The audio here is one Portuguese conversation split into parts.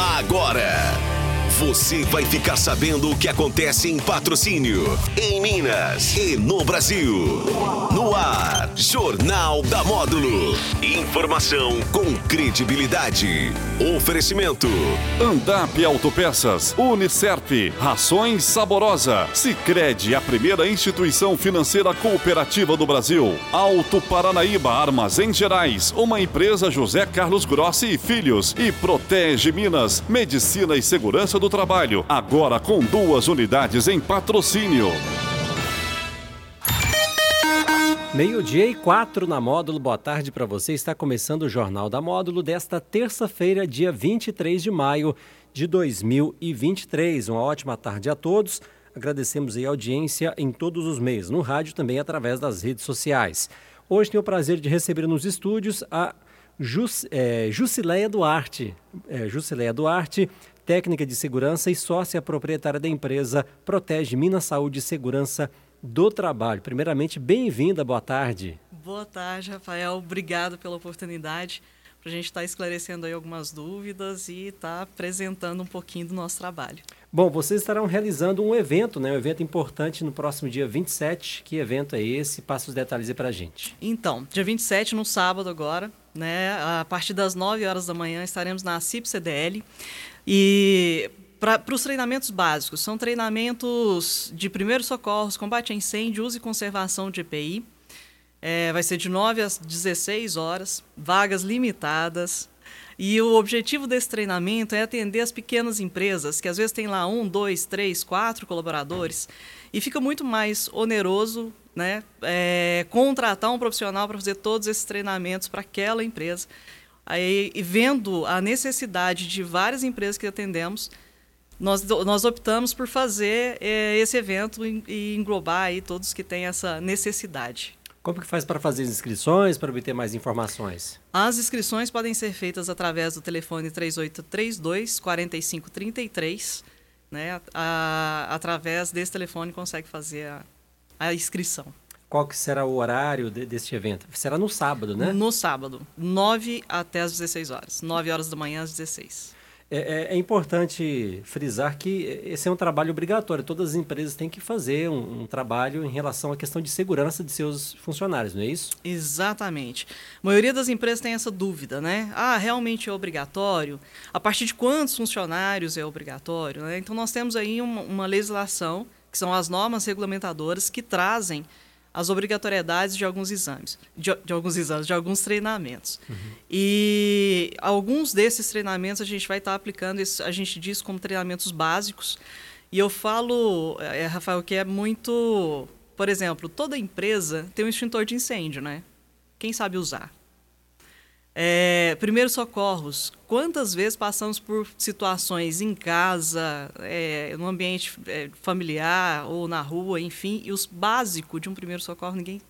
Agora. Você vai ficar sabendo o que acontece em patrocínio, em Minas e no Brasil. No ar, Jornal da Módulo. Informação com credibilidade. Oferecimento. Andap Autopeças, Unicerp, Rações Saborosa, Sicredi, a primeira instituição financeira cooperativa do Brasil. Alto Paranaíba Armazém Gerais, uma empresa José Carlos Grossi e Filhos e Protege Minas, Medicina e Segurança do Trabalho, agora com duas unidades em patrocínio. Meio-dia e quatro na Módulo. Boa tarde para você. Está começando o Jornal da Módulo desta terça-feira, dia 23 de maio de 2023. Uma ótima tarde a todos. Agradecemos a audiência em todos os meios, no rádio também através das redes sociais. Hoje tenho o prazer de receber nos estúdios a Jus, é, Jusileia Duarte. É, Jusileia Duarte, técnica de segurança e sócia proprietária da empresa Protege Minas Saúde e Segurança do Trabalho. Primeiramente, bem-vinda, boa tarde. Boa tarde, Rafael. Obrigado pela oportunidade para a gente estar tá esclarecendo aí algumas dúvidas e estar tá apresentando um pouquinho do nosso trabalho. Bom, vocês estarão realizando um evento, né? Um evento importante no próximo dia 27. Que evento é esse? Passa os detalhes aí para a gente. Então, dia 27, no sábado agora, né? A partir das 9 horas da manhã, estaremos na CIP CDL. E para os treinamentos básicos, são treinamentos de primeiros socorros, combate a incêndio, uso e conservação de EPI. É, vai ser de 9 às 16 horas, vagas limitadas. E o objetivo desse treinamento é atender as pequenas empresas, que às vezes tem lá um, dois, três, quatro colaboradores, e fica muito mais oneroso né, é, contratar um profissional para fazer todos esses treinamentos para aquela empresa. Aí, e vendo a necessidade de várias empresas que atendemos, nós, nós optamos por fazer é, esse evento e, e englobar aí todos que têm essa necessidade. Como que faz para fazer as inscrições, para obter mais informações? As inscrições podem ser feitas através do telefone 3832 4533, né? A, através desse telefone consegue fazer a, a inscrição. Qual que será o horário de, deste evento? Será no sábado, né? No sábado, 9 até as 16 horas. 9 horas da manhã às 16. É, é, é, importante frisar que esse é um trabalho obrigatório. Todas as empresas têm que fazer um, um, trabalho em relação à questão de segurança de seus funcionários, não é isso? Exatamente. A maioria das empresas tem essa dúvida, né? Ah, realmente é obrigatório? A partir de quantos funcionários é obrigatório? Né? Então, nós temos aí uma, uma legislação, que são as normas regulamentadoras, que trazem as obrigatoriedades de alguns exames, de, de alguns exames, de alguns treinamentos. Uhum. E alguns desses treinamentos a gente vai estar tá aplicando, a gente diz como treinamentos básicos. E eu falo, é, Rafael, que é muito. Por exemplo, toda empresa tem um extintor de incêndio, né? Quem sabe usar? É, primeiros socorros. Quantas vezes passamos por situações em casa, é, no ambiente é, familiar ou na rua, enfim, e os básicos de um primeiro socorro ninguém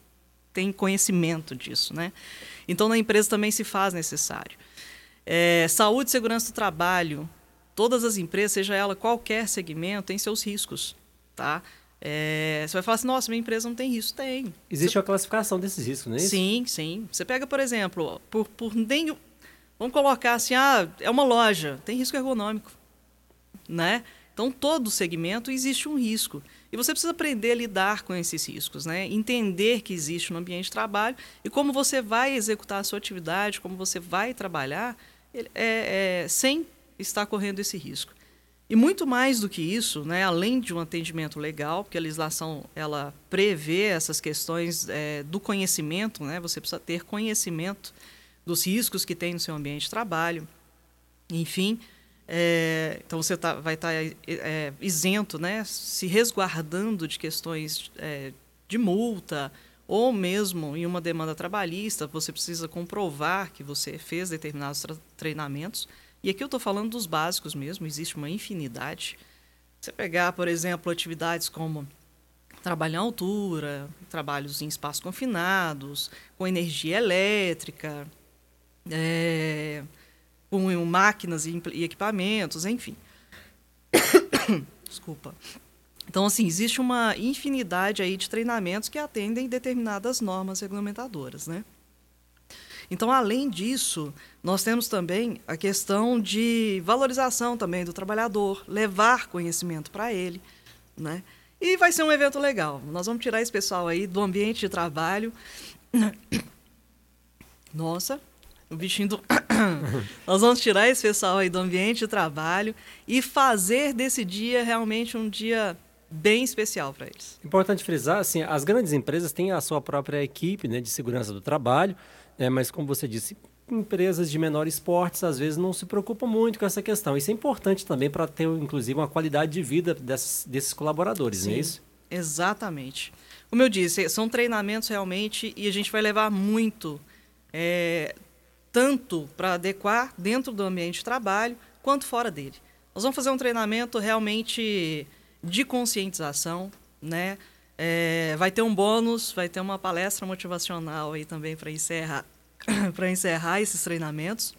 tem conhecimento disso, né? Então na empresa também se faz necessário. É, saúde e segurança do trabalho. Todas as empresas, seja ela qualquer segmento, têm seus riscos, tá? É, você vai falar assim, nossa, minha empresa não tem risco. Tem. Existe você... uma classificação desses riscos, não é isso? Sim, sim. Você pega, por exemplo, por, por nem... Vamos colocar assim, ah, é uma loja, tem risco ergonômico, né? Então, todo segmento existe um risco. E você precisa aprender a lidar com esses riscos, né? Entender que existe no ambiente de trabalho e como você vai executar a sua atividade, como você vai trabalhar, é, é, sem estar correndo esse risco. E muito mais do que isso, né, além de um atendimento legal, porque a legislação ela prevê essas questões é, do conhecimento, né, você precisa ter conhecimento dos riscos que tem no seu ambiente de trabalho, enfim, é, então você tá, vai estar tá, é, isento, né, se resguardando de questões é, de multa ou mesmo em uma demanda trabalhista, você precisa comprovar que você fez determinados treinamentos. E aqui eu estou falando dos básicos mesmo, existe uma infinidade. Você pegar, por exemplo, atividades como trabalhar em altura, trabalhos em espaços confinados, com energia elétrica, é, com máquinas e equipamentos, enfim. Desculpa. Então, assim, existe uma infinidade aí de treinamentos que atendem determinadas normas regulamentadoras, né? Então, além disso, nós temos também a questão de valorização também do trabalhador, levar conhecimento para ele, né? E vai ser um evento legal. Nós vamos tirar esse pessoal aí do ambiente de trabalho. Nossa, o bichinho do. Nós vamos tirar esse pessoal aí do ambiente de trabalho e fazer desse dia realmente um dia bem especial para eles. Importante frisar, assim, as grandes empresas têm a sua própria equipe né, de segurança do trabalho, né, mas como você disse, empresas de menores portes às vezes não se preocupam muito com essa questão. Isso é importante também para ter, inclusive, uma qualidade de vida desses, desses colaboradores, Sim, não é isso? Exatamente. Como eu disse, são treinamentos realmente e a gente vai levar muito é, tanto para adequar dentro do ambiente de trabalho quanto fora dele. Nós vamos fazer um treinamento realmente de conscientização, né? É, vai ter um bônus, vai ter uma palestra motivacional aí também para encerrar, para encerrar esses treinamentos.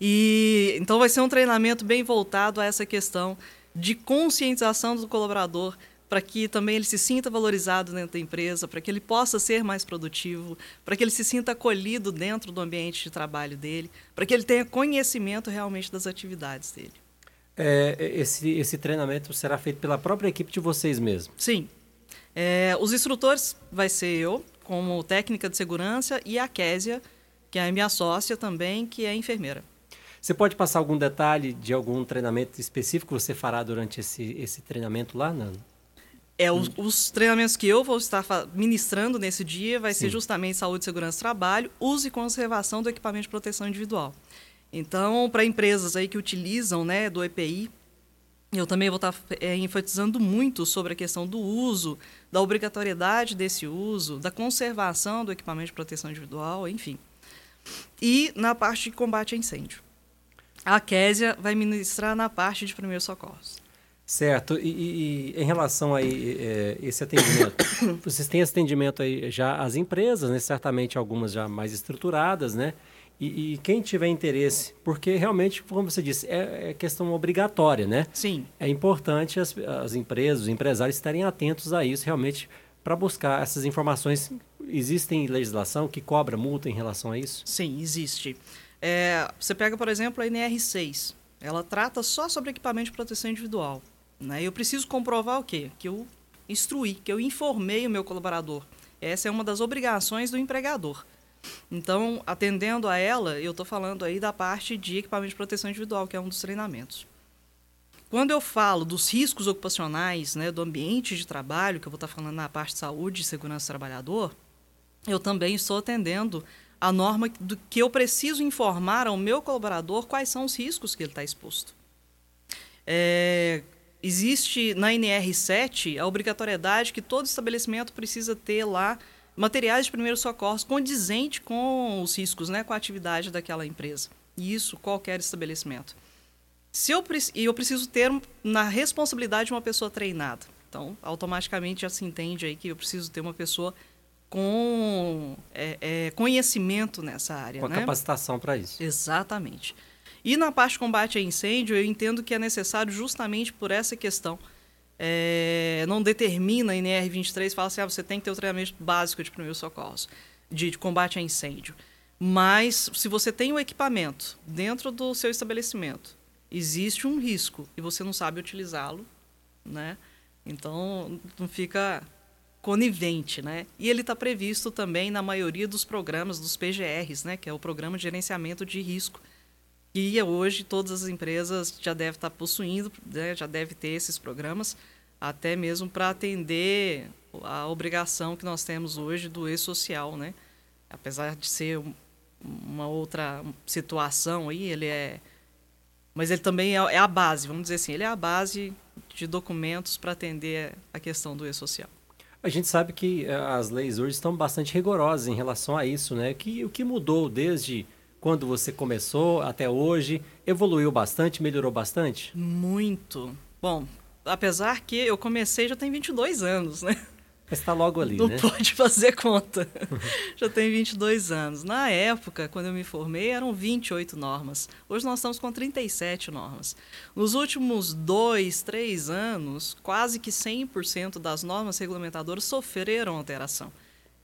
E então vai ser um treinamento bem voltado a essa questão de conscientização do colaborador para que também ele se sinta valorizado dentro da empresa, para que ele possa ser mais produtivo, para que ele se sinta acolhido dentro do ambiente de trabalho dele, para que ele tenha conhecimento realmente das atividades dele. É, esse, esse treinamento será feito pela própria equipe de vocês mesmo? Sim. É, os instrutores vai ser eu, como técnica de segurança, e a Késia, que é minha sócia também, que é enfermeira. Você pode passar algum detalhe de algum treinamento específico que você fará durante esse, esse treinamento lá, Nano? É, os, os, treinamentos que eu vou estar ministrando nesse dia vai Sim. ser justamente saúde, segurança e trabalho, uso e conservação do equipamento de proteção individual. Então, para empresas aí que utilizam né, do EPI, eu também vou estar é, enfatizando muito sobre a questão do uso, da obrigatoriedade desse uso, da conservação do equipamento de proteção individual, enfim. E na parte de combate a incêndio. A Késia vai ministrar na parte de primeiros socorros. Certo. E, e, em relação a é, esse atendimento, vocês têm esse atendimento aí já às empresas, né? Certamente algumas já mais estruturadas, né? E, e quem tiver interesse, porque realmente, como você disse, é, é, questão obrigatória, né? Sim. É importante as, as empresas, os empresários estarem atentos a isso realmente para buscar essas informações. Existem legislação que cobra multa em relação a isso? Sim, existe. É, você pega, por exemplo, a NR6. Ela trata só sobre equipamento de proteção individual. Né? Eu preciso comprovar o quê? Que eu instruí, que eu informei o meu colaborador. Essa é uma das obrigações do empregador. Então, atendendo a ela, eu estou falando aí da parte de equipamento de proteção individual, que é um dos treinamentos. Quando eu falo dos riscos ocupacionais, né, do ambiente de trabalho, que eu vou estar tá falando na parte de saúde e segurança do trabalhador, eu também estou atendendo a norma do que eu preciso informar ao meu colaborador quais são os riscos que ele está exposto. É, existe na NR7 a obrigatoriedade que todo estabelecimento precisa ter lá materiais de primeiros socorros condizente com os riscos, né, com a atividade daquela empresa. E isso qualquer estabelecimento. Se eu, e eu preciso ter na responsabilidade de uma pessoa treinada. Então, automaticamente já se entende aí que eu preciso ter uma pessoa com é, é, conhecimento nessa área. Com né? capacitação para isso. Exatamente. E na parte de combate a incêndio, eu entendo que é necessário justamente por essa questão. É, não determina a NR23, fala assim, ah, você tem que ter o treinamento básico de primeiros socorros, de, de combate a incêndio. Mas, se você tem o equipamento dentro do seu estabelecimento, existe um risco e você não sabe utilizá-lo, né? Então, não fica conivente, né? E ele está previsto também na maioria dos programas dos PGRs, né? Que é o Programa de Gerenciamento de Risco, e hoje todas as empresas já devem estar possuindo, né, já deve ter esses programas, até mesmo para atender a obrigação que nós temos hoje do e-social, né? Apesar de ser uma outra situação aí, ele é... Mas ele também é, é a base, vamos dizer assim, ele é a base de documentos para atender a questão do e-social. A gente sabe que eh, as leis hoje estão bastante rigorosas em relação a isso, né? Que, o que mudou desde quando você começou até hoje? Evoluiu bastante, melhorou bastante? Muito. Bom, apesar que eu comecei já tem 22 anos, né? Mas está logo ali, Não né? pode fazer conta. já tem 22 anos. Na época, quando eu me formei, eram 28 normas. Hoje nós estamos com 37 normas. Nos últimos dois, três anos, quase que 100% das normas regulamentadoras sofreram alteração.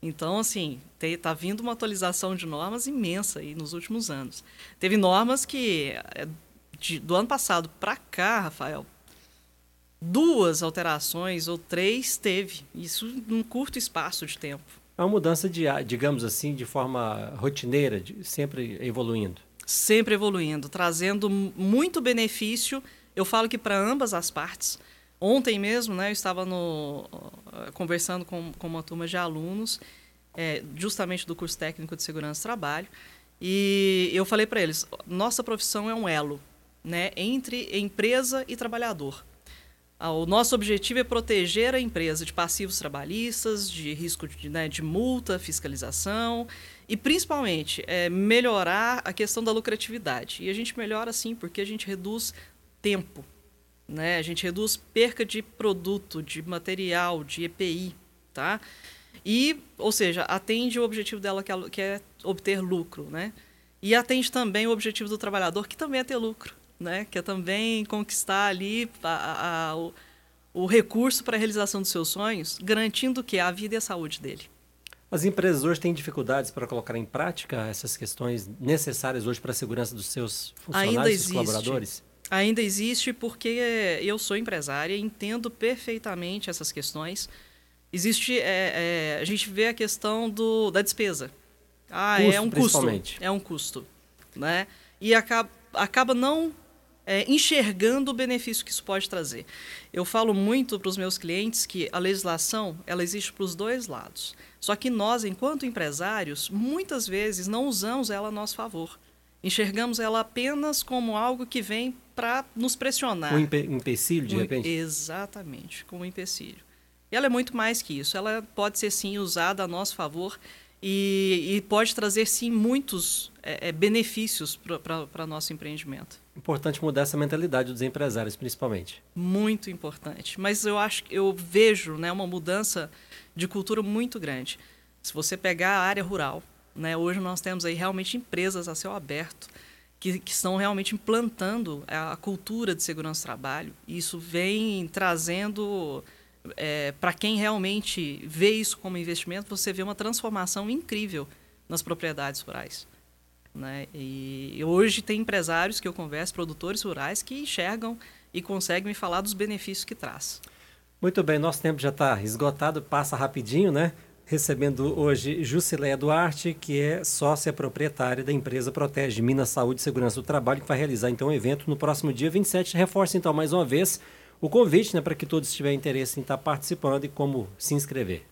Então, assim, está vindo uma atualização de normas imensa aí nos últimos anos. Teve normas que, é, de, do ano passado para cá, Rafael, duas alterações ou três teve. Isso num curto espaço de tempo. É uma mudança, de, digamos assim, de forma rotineira, de, sempre evoluindo. Sempre evoluindo, trazendo muito benefício. Eu falo que para ambas as partes. Ontem mesmo, né, eu estava no, conversando com, com uma turma de alunos, é, justamente do curso técnico de segurança do trabalho, e eu falei para eles: nossa profissão é um elo né, entre empresa e trabalhador. Ah, o nosso objetivo é proteger a empresa de passivos trabalhistas, de risco de, né, de multa, fiscalização e, principalmente, é, melhorar a questão da lucratividade. E a gente melhora, sim, porque a gente reduz tempo, né? a gente reduz perca de produto, de material, de EPI. Tá? E, ou seja, atende o objetivo dela, que é, obter lucro. Né? E atende também o objetivo do trabalhador, que também é ter lucro né? que é também conquistar ali a, a, o, o recurso para a realização dos seus sonhos, garantindo que a vida e a saúde dele. As empresas hoje têm dificuldades para colocar em prática essas questões necessárias hoje para a segurança dos seus funcionários e colaboradores? Ainda existe porque eu sou empresária e entendo perfeitamente essas questões. Existe, é, é, a gente vê a questão do, da despesa. Ah, custo, é um custo. É um custo, né? E acaba, acaba não é, enxergando o benefício que isso pode trazer. Eu falo muito para os meus clientes que a legislação ela existe para os dois lados. Só que nós, enquanto empresários, muitas vezes não usamos ela a nosso favor. Enxergamos ela apenas como algo que vem para nos pressionar. Um empe empecilho, de um, repente? Exatamente, como um empecilho. E ela é muito mais que isso. Ela pode ser, sim, usada a nosso favor e, e pode trazer, sim, muitos é, é, benefícios para nosso empreendimento. Importante mudar essa mentalidade dos empresários, principalmente. Muito importante. Mas eu acho que eu vejo né, uma mudança de cultura muito grande. Se você pegar a área rural, né, hoje nós temos aí realmente empresas a céu aberto que, que estão realmente implantando a, a cultura de segurança do trabalho. E isso vem trazendo é, para quem realmente vê isso como investimento, você vê uma transformação incrível nas propriedades rurais. Né? E hoje tem empresários que eu converso, produtores rurais, que enxergam e conseguem me falar dos benefícios que traz. Muito bem, nosso tempo já está esgotado, passa rapidinho, né? Recebendo hoje Jusileia Duarte, que é sócia proprietária da empresa Protege Minas Saúde e Segurança do Trabalho, que vai realizar então um evento no próximo dia 27. Reforça então mais uma vez o convite né, para que todos tiverem interesse em estar participando e como se inscrever.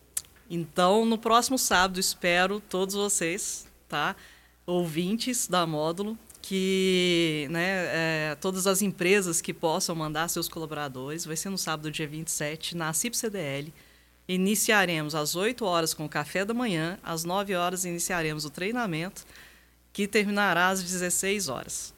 Então, no próximo sábado, espero todos vocês, tá? ouvintes da Módulo, que né, é, todas as empresas que possam mandar seus colaboradores, vai ser no sábado, dia 27, na CIP CDL. Iniciaremos às 8 horas com o café da manhã, às 9 horas iniciaremos o treinamento, que terminará às 16 horas.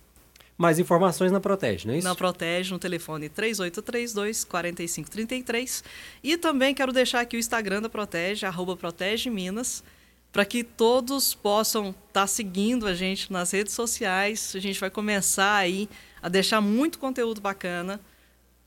Mais informações na Protege, não é isso? Na Protege, no telefone 3832-4533. E também quero deixar aqui o Instagram da Protege, arroba Protege Minas, para que todos possam estar tá seguindo a gente nas redes sociais. A gente vai começar aí a deixar muito conteúdo bacana,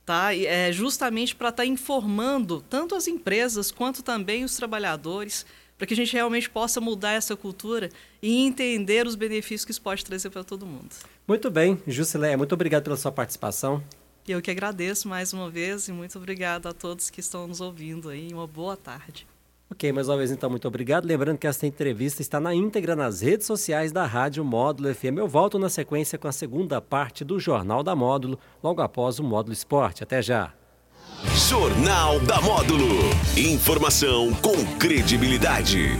tá? E é justamente para estar tá informando tanto as empresas quanto também os trabalhadores para que a gente realmente possa mudar essa cultura e entender os benefícios que isso pode trazer para todo mundo. Muito bem, Jusileia, muito obrigado pela sua participação. Eu que agradeço mais uma vez e muito obrigado a todos que estão nos ouvindo aí. Uma boa tarde. Ok, mais uma vez então, muito obrigado. Lembrando que esta entrevista está na íntegra nas redes sociais da Rádio Módulo FM. Eu volto na sequência com a segunda parte do Jornal da Módulo, logo após o Módulo Esporte. Até já! Jornal da Módulo. Informação com credibilidade.